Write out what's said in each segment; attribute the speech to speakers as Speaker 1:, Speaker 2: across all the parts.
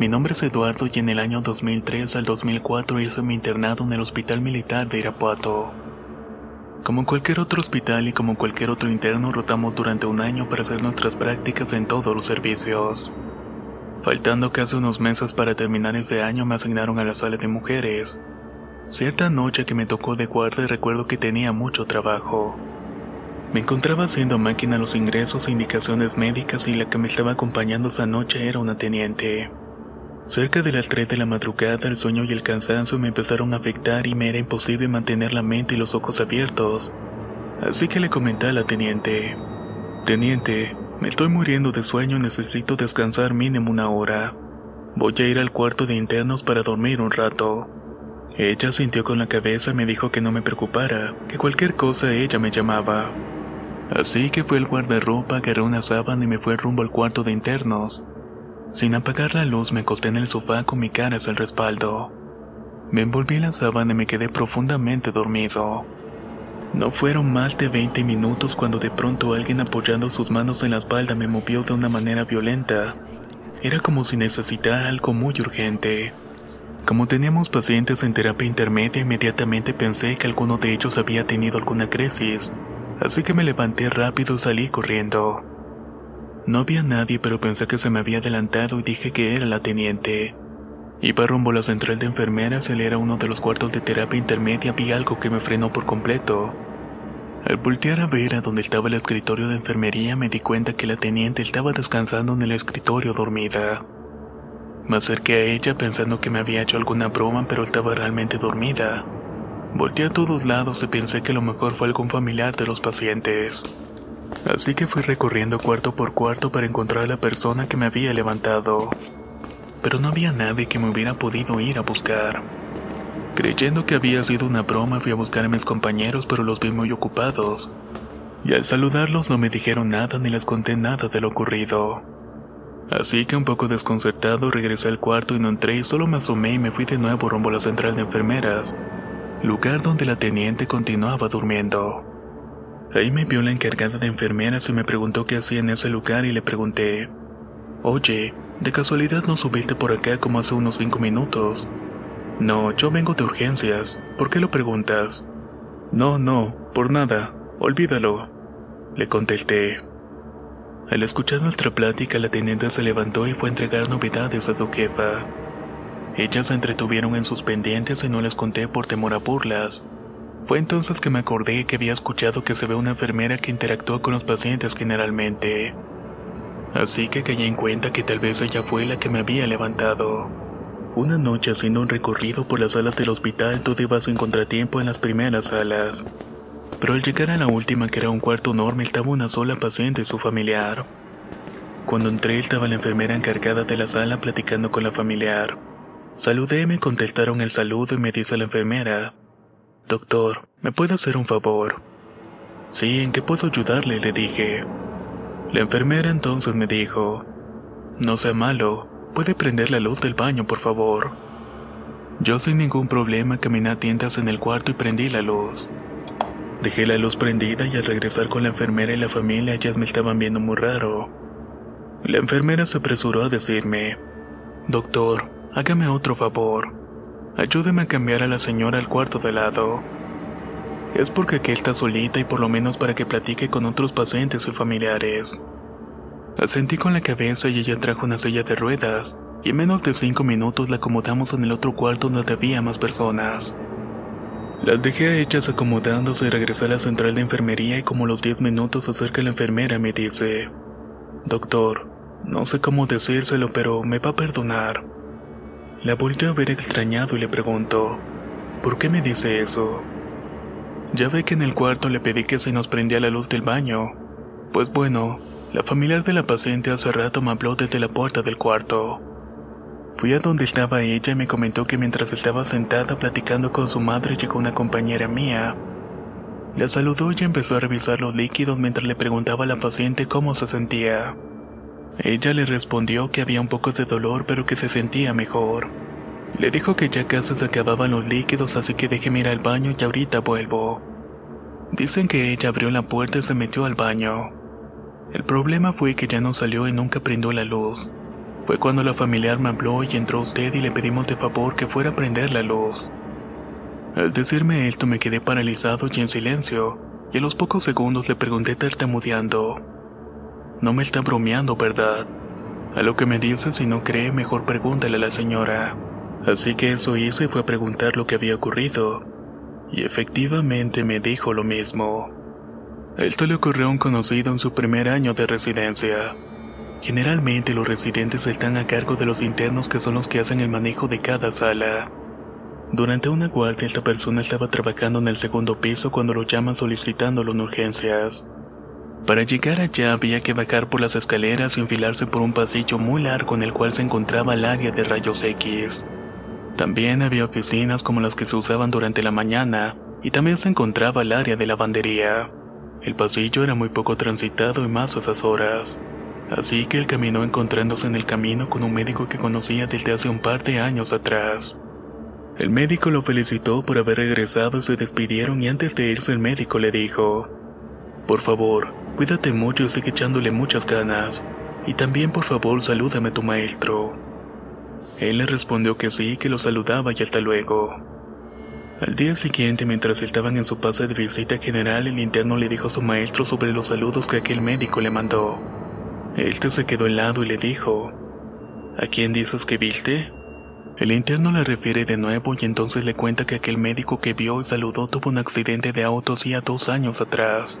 Speaker 1: Mi nombre es Eduardo y en el año 2003 al 2004 hice mi internado en el Hospital Militar de Irapuato. Como cualquier otro hospital y como cualquier otro interno, rotamos durante un año para hacer nuestras prácticas en todos los servicios. Faltando casi unos meses para terminar ese año, me asignaron a la sala de mujeres. Cierta noche que me tocó de guardia recuerdo que tenía mucho trabajo. Me encontraba haciendo máquina los ingresos e indicaciones médicas y la que me estaba acompañando esa noche era una teniente. Cerca de las 3 de la madrugada el sueño y el cansancio me empezaron a afectar y me era imposible mantener la mente y los ojos abiertos. Así que le comenté a la teniente. Teniente, me estoy muriendo de sueño y necesito descansar mínimo una hora. Voy a ir al cuarto de internos para dormir un rato. Ella sintió con la cabeza y me dijo que no me preocupara, que cualquier cosa ella me llamaba. Así que fue el guardarropa, agarré una sábana y me fue rumbo al cuarto de internos. Sin apagar la luz me acosté en el sofá con mi cara hacia el respaldo. Me envolví en la sábana y me quedé profundamente dormido. No fueron más de 20 minutos cuando de pronto alguien apoyando sus manos en la espalda me movió de una manera violenta. Era como si necesitara algo muy urgente. Como teníamos pacientes en terapia intermedia, inmediatamente pensé que alguno de ellos había tenido alguna crisis, así que me levanté rápido y salí corriendo. No había nadie, pero pensé que se me había adelantado y dije que era la teniente. Iba rumbo a la central de enfermeras, él era uno de los cuartos de terapia intermedia, vi algo que me frenó por completo. Al voltear a ver a donde estaba el escritorio de enfermería, me di cuenta que la teniente estaba descansando en el escritorio dormida. Me acerqué a ella pensando que me había hecho alguna broma, pero estaba realmente dormida. Volteé a todos lados y pensé que lo mejor fue algún familiar de los pacientes. Así que fui recorriendo cuarto por cuarto para encontrar a la persona que me había levantado. Pero no había nadie que me hubiera podido ir a buscar. Creyendo que había sido una broma, fui a buscar a mis compañeros, pero los vi muy ocupados. Y al saludarlos no me dijeron nada ni les conté nada de lo ocurrido. Así que un poco desconcertado regresé al cuarto y no entré y solo me asomé y me fui de nuevo rumbo a la central de enfermeras, lugar donde la teniente continuaba durmiendo. Ahí me vio la encargada de enfermeras y me preguntó qué hacía en ese lugar y le pregunté, Oye, ¿de casualidad no subiste por acá como hace unos cinco minutos? No, yo vengo de urgencias. ¿Por qué lo preguntas? No, no, por nada. Olvídalo. Le contesté. Al escuchar nuestra plática, la teniente se levantó y fue a entregar novedades a su jefa. Ellas se entretuvieron en sus pendientes y no les conté por temor a burlas. Fue entonces que me acordé que había escuchado que se ve una enfermera que interactúa con los pacientes generalmente. Así que caí en cuenta que tal vez ella fue la que me había levantado. Una noche haciendo un recorrido por las salas del hospital todo iba sin contratiempo en las primeras salas. Pero al llegar a la última que era un cuarto enorme estaba una sola paciente y su familiar. Cuando entré estaba la enfermera encargada de la sala platicando con la familiar. Saludé me contestaron el saludo y me dice la enfermera, Doctor, ¿me puede hacer un favor? Sí, ¿en qué puedo ayudarle? le dije. La enfermera entonces me dijo, No sea malo, puede prender la luz del baño, por favor. Yo sin ningún problema caminé a tiendas en el cuarto y prendí la luz. Dejé la luz prendida y al regresar con la enfermera y la familia ellas me estaban viendo muy raro. La enfermera se apresuró a decirme, Doctor, hágame otro favor. Ayúdeme a cambiar a la señora al cuarto de lado. Es porque aquí está solita y por lo menos para que platique con otros pacientes y familiares. Asentí con la cabeza y ella trajo una silla de ruedas, y en menos de cinco minutos la acomodamos en el otro cuarto donde había más personas. Las dejé a ellas acomodándose y regresé a la central de enfermería y como los 10 minutos acerca la enfermera me dice, Doctor, no sé cómo decírselo, pero me va a perdonar. La volteo a ver extrañado y le pregunto, ¿por qué me dice eso? Ya ve que en el cuarto le pedí que se nos prendía la luz del baño. Pues bueno, la familiar de la paciente hace rato me habló desde la puerta del cuarto. Fui a donde estaba ella y me comentó que mientras estaba sentada platicando con su madre llegó una compañera mía. La saludó y empezó a revisar los líquidos mientras le preguntaba a la paciente cómo se sentía. Ella le respondió que había un poco de dolor pero que se sentía mejor. Le dijo que ya casi se acababan los líquidos así que déjeme ir al baño y ahorita vuelvo. Dicen que ella abrió la puerta y se metió al baño. El problema fue que ya no salió y nunca prendió la luz. Fue cuando la familiar me habló y entró usted y le pedimos de favor que fuera a prender la luz. Al decirme esto me quedé paralizado y en silencio, y a los pocos segundos le pregunté tartamudeando. No me está bromeando, ¿verdad? A lo que me dice si no cree, mejor pregúntale a la señora. Así que eso hice y fue a preguntar lo que había ocurrido. Y efectivamente me dijo lo mismo. Esto le ocurrió a un conocido en su primer año de residencia. Generalmente los residentes están a cargo de los internos que son los que hacen el manejo de cada sala. Durante una guardia esta persona estaba trabajando en el segundo piso cuando lo llaman solicitándolo en urgencias. Para llegar allá había que bajar por las escaleras y enfilarse por un pasillo muy largo en el cual se encontraba el área de rayos X. También había oficinas como las que se usaban durante la mañana y también se encontraba el área de lavandería. El pasillo era muy poco transitado y más a esas horas. Así que él caminó encontrándose en el camino con un médico que conocía desde hace un par de años atrás. El médico lo felicitó por haber regresado y se despidieron y antes de irse el médico le dijo, Por favor, cuídate mucho y sigue echándole muchas ganas. Y también por favor salúdame a tu maestro. Él le respondió que sí, que lo saludaba y hasta luego. Al día siguiente, mientras estaban en su pase de visita general, el interno le dijo a su maestro sobre los saludos que aquel médico le mandó. Este se quedó helado y le dijo, ¿A quién dices que viste? El interno le refiere de nuevo y entonces le cuenta que aquel médico que vio y saludó tuvo un accidente de auto hacía dos años atrás.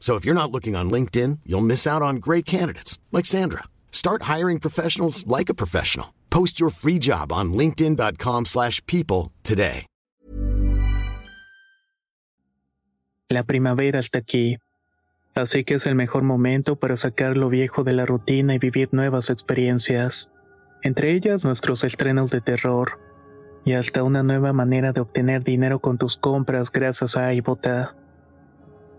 Speaker 2: So if you're not looking on LinkedIn, you'll miss out on great candidates like Sandra. Start hiring professionals like a professional. Post your free job on linkedin.com/people today.
Speaker 3: La primavera está aquí, así que es el mejor momento para sacar lo viejo de la rutina y vivir nuevas experiencias, entre ellas nuestros estrenos de terror y hasta una nueva manera de obtener dinero con tus compras gracias a iBota.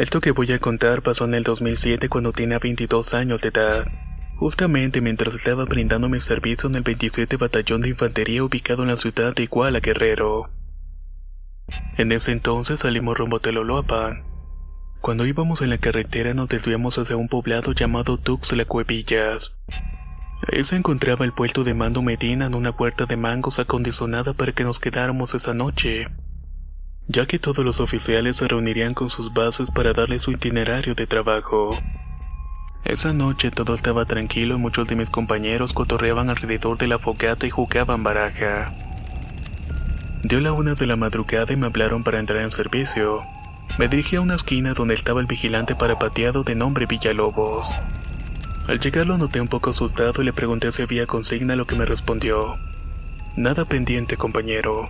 Speaker 1: Esto que voy a contar pasó en el 2007 cuando tenía 22 años de edad. Justamente mientras estaba brindando mi servicio en el 27 Batallón de Infantería ubicado en la ciudad de Iguala, Guerrero. En ese entonces salimos rumbo a Teloloapan. Cuando íbamos en la carretera nos desviamos hacia un poblado llamado Tuxtla Cuevillas. Ahí se encontraba el puesto de mando Medina en una puerta de mangos acondicionada para que nos quedáramos esa noche ya que todos los oficiales se reunirían con sus bases para darle su itinerario de trabajo. Esa noche todo estaba tranquilo y muchos de mis compañeros cotorreaban alrededor de la fogata y jugaban baraja. Dio la una de la madrugada y me hablaron para entrar en servicio. Me dirigí a una esquina donde estaba el vigilante parapateado de nombre Villalobos. Al llegar lo noté un poco asustado y le pregunté si había consigna, lo que me respondió. Nada pendiente, compañero.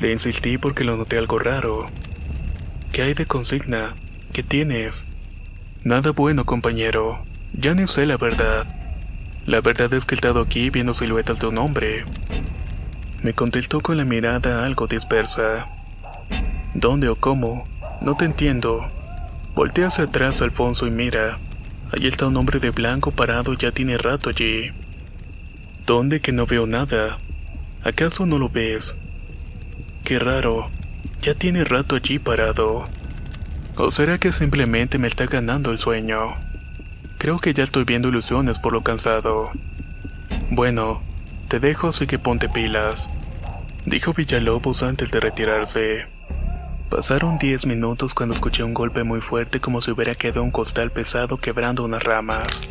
Speaker 1: Le insistí porque lo noté algo raro. ¿Qué hay de consigna? ¿Qué tienes? Nada bueno, compañero. Ya ni sé la verdad. La verdad es que he estado aquí viendo siluetas de un hombre. Me contestó con la mirada algo dispersa. ¿Dónde o cómo? No te entiendo. Voltea hacia atrás, Alfonso, y mira. Allí está un hombre de blanco parado ya tiene rato allí. ¿Dónde que no veo nada? ¿Acaso no lo ves? Qué raro. Ya tiene rato allí parado. ¿O será que simplemente me está ganando el sueño? Creo que ya estoy viendo ilusiones por lo cansado. Bueno, te dejo así que ponte pilas, dijo Villalobos antes de retirarse. Pasaron diez minutos cuando escuché un golpe muy fuerte como si hubiera quedado un costal pesado quebrando unas ramas.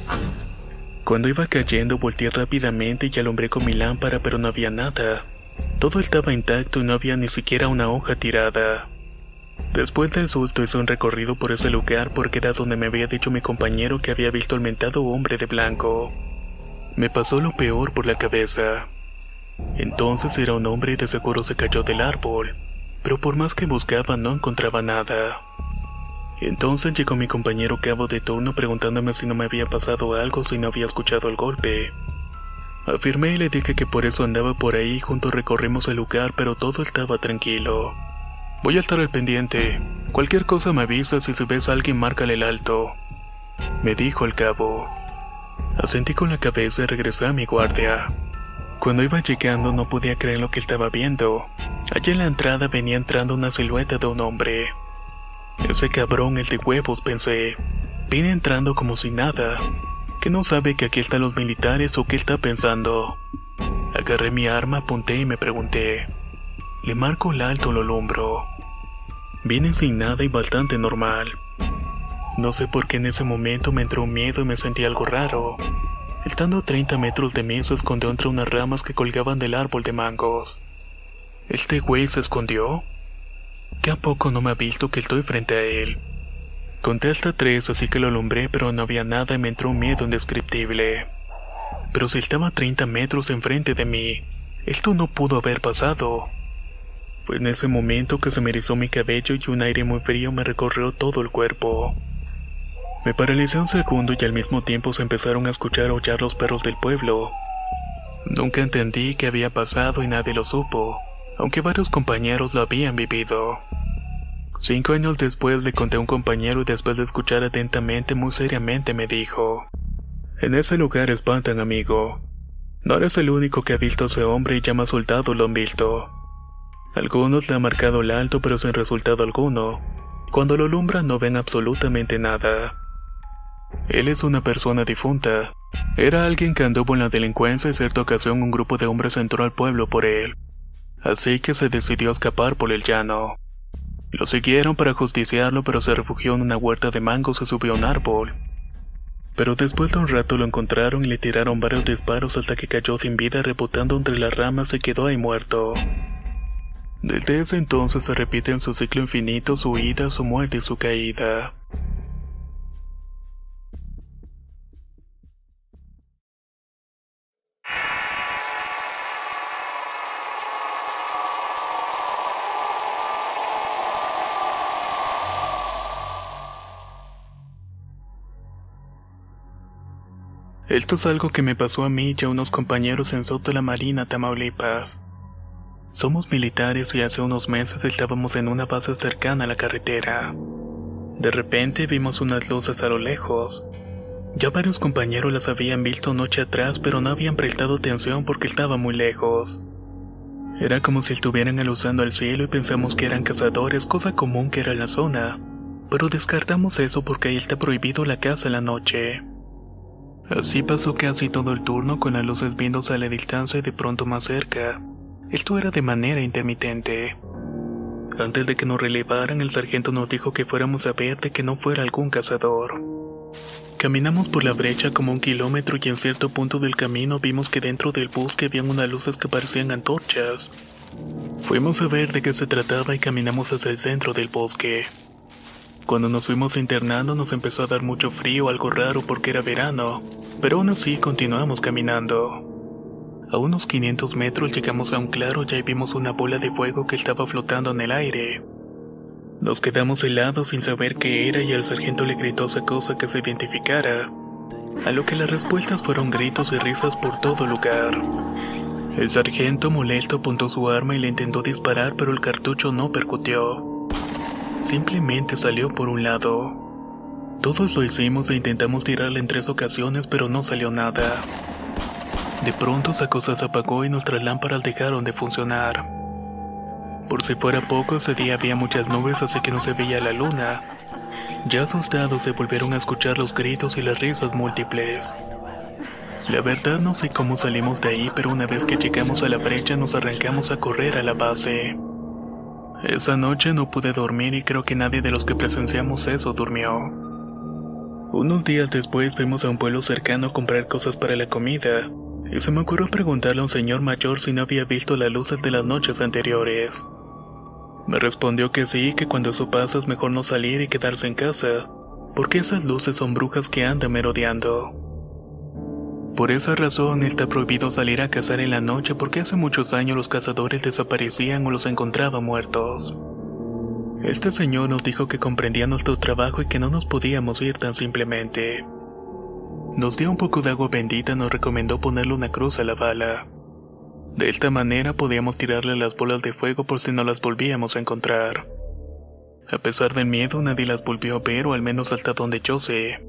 Speaker 1: Cuando iba cayendo volteé rápidamente y alumbré con mi lámpara pero no había nada. Todo estaba intacto y no había ni siquiera una hoja tirada. Después del susto hice un recorrido por ese lugar porque era donde me había dicho mi compañero que había visto al mentado hombre de blanco. Me pasó lo peor por la cabeza. Entonces era un hombre y de seguro se cayó del árbol, pero por más que buscaba no encontraba nada. Entonces llegó mi compañero cabo de turno preguntándome si no me había pasado algo si no había escuchado el golpe. Afirmé y le dije que por eso andaba por ahí, juntos recorrimos el lugar, pero todo estaba tranquilo. Voy a estar al pendiente. Cualquier cosa me avisas y si ves a alguien márcale el alto. Me dijo el cabo. Asentí con la cabeza y regresé a mi guardia. Cuando iba llegando no podía creer lo que estaba viendo. Allí en la entrada venía entrando una silueta de un hombre. Ese cabrón, el de huevos, pensé. Viene entrando como si nada que no sabe que aquí están los militares o qué está pensando. Agarré mi arma, apunté y me pregunté. Le marco el alto lo alumbro. Viene sin nada y bastante normal. No sé por qué en ese momento me entró un miedo y me sentí algo raro. Estando a 30 metros de mí se escondió entre unas ramas que colgaban del árbol de mangos. ¿Este güey se escondió? ¿Qué a poco no me ha visto que estoy frente a él? Conté hasta tres, así que lo alumbré, pero no había nada y me entró un miedo indescriptible. Pero si estaba a 30 metros enfrente de mí, esto no pudo haber pasado. Fue en ese momento que se me erizó mi cabello y un aire muy frío me recorrió todo el cuerpo. Me paralicé un segundo y al mismo tiempo se empezaron a escuchar aullar los perros del pueblo. Nunca entendí qué había pasado y nadie lo supo, aunque varios compañeros lo habían vivido. Cinco años después le conté a un compañero y después de escuchar atentamente muy seriamente me dijo, En ese lugar espantan amigo. No eres el único que ha visto a ese hombre y ya más soldados lo han visto. Algunos le han marcado el alto pero sin resultado alguno, Cuando lo alumbran no ven absolutamente nada. Él es una persona difunta. Era alguien que anduvo en la delincuencia y cierta ocasión un grupo de hombres entró al pueblo por él. Así que se decidió escapar por el llano. Lo siguieron para justiciarlo pero se refugió en una huerta de mangos y subió a un árbol. Pero después de un rato lo encontraron y le tiraron varios disparos hasta que cayó sin vida rebotando entre las ramas y quedó ahí muerto. Desde ese entonces se repite en su ciclo infinito su ida, su muerte y su caída. Esto es algo que me pasó a mí y a unos compañeros en Soto la Marina, Tamaulipas. Somos militares y hace unos meses estábamos en una base cercana a la carretera. De repente vimos unas luces a lo lejos. Ya varios compañeros las habían visto noche atrás, pero no habían prestado atención porque estaba muy lejos. Era como si estuvieran alusando al cielo y pensamos que eran cazadores, cosa común que era la zona. Pero descartamos eso porque ahí está prohibido la caza en la noche. Así pasó casi todo el turno con las luces viéndose a la distancia y de pronto más cerca. Esto era de manera intermitente. Antes de que nos relevaran, el sargento nos dijo que fuéramos a ver de que no fuera algún cazador. Caminamos por la brecha como un kilómetro y en cierto punto del camino vimos que dentro del bosque habían unas luces que parecían antorchas. Fuimos a ver de qué se trataba y caminamos hacia el centro del bosque. Cuando nos fuimos internando nos empezó a dar mucho frío, algo raro porque era verano, pero aún así continuamos caminando. A unos 500 metros llegamos a un claro y ahí vimos una bola de fuego que estaba flotando en el aire. Nos quedamos helados sin saber qué era y al sargento le gritó esa cosa que se identificara, a lo que las respuestas fueron gritos y risas por todo lugar. El sargento molesto apuntó su arma y le intentó disparar pero el cartucho no percutió. Simplemente salió por un lado. Todos lo hicimos e intentamos tirarle en tres ocasiones, pero no salió nada. De pronto esa cosa se apagó y nuestras lámparas dejaron de funcionar. Por si fuera poco, ese día había muchas nubes, así que no se veía la luna. Ya asustados se volvieron a escuchar los gritos y las risas múltiples. La verdad no sé cómo salimos de ahí, pero una vez que llegamos a la brecha nos arrancamos a correr a la base. Esa noche no pude dormir y creo que nadie de los que presenciamos eso durmió. Unos días después fuimos a un pueblo cercano a comprar cosas para la comida, y se me ocurrió preguntarle a un señor mayor si no había visto las luces de las noches anteriores. Me respondió que sí, que cuando eso pasa es mejor no salir y quedarse en casa, porque esas luces son brujas que andan merodeando. Por esa razón está prohibido salir a cazar en la noche porque hace muchos años los cazadores desaparecían o los encontraban muertos. Este señor nos dijo que comprendía nuestro trabajo y que no nos podíamos ir tan simplemente. Nos dio un poco de agua bendita y nos recomendó ponerle una cruz a la bala. De esta manera podíamos tirarle las bolas de fuego por si no las volvíamos a encontrar. A pesar del miedo nadie las volvió a ver o al menos hasta donde yo sé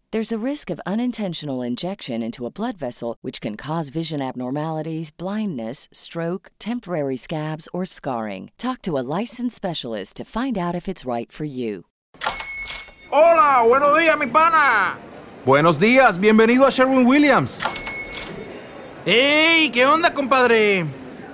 Speaker 4: There's a risk of unintentional injection into a blood vessel, which can cause vision abnormalities, blindness, stroke, temporary scabs, or scarring. Talk to a licensed specialist to find out if it's right for you.
Speaker 5: Hola, buenos días, mi pana.
Speaker 6: Buenos días, bienvenido a Sherwin Williams.
Speaker 5: ¡Ey! ¿Qué onda, compadre?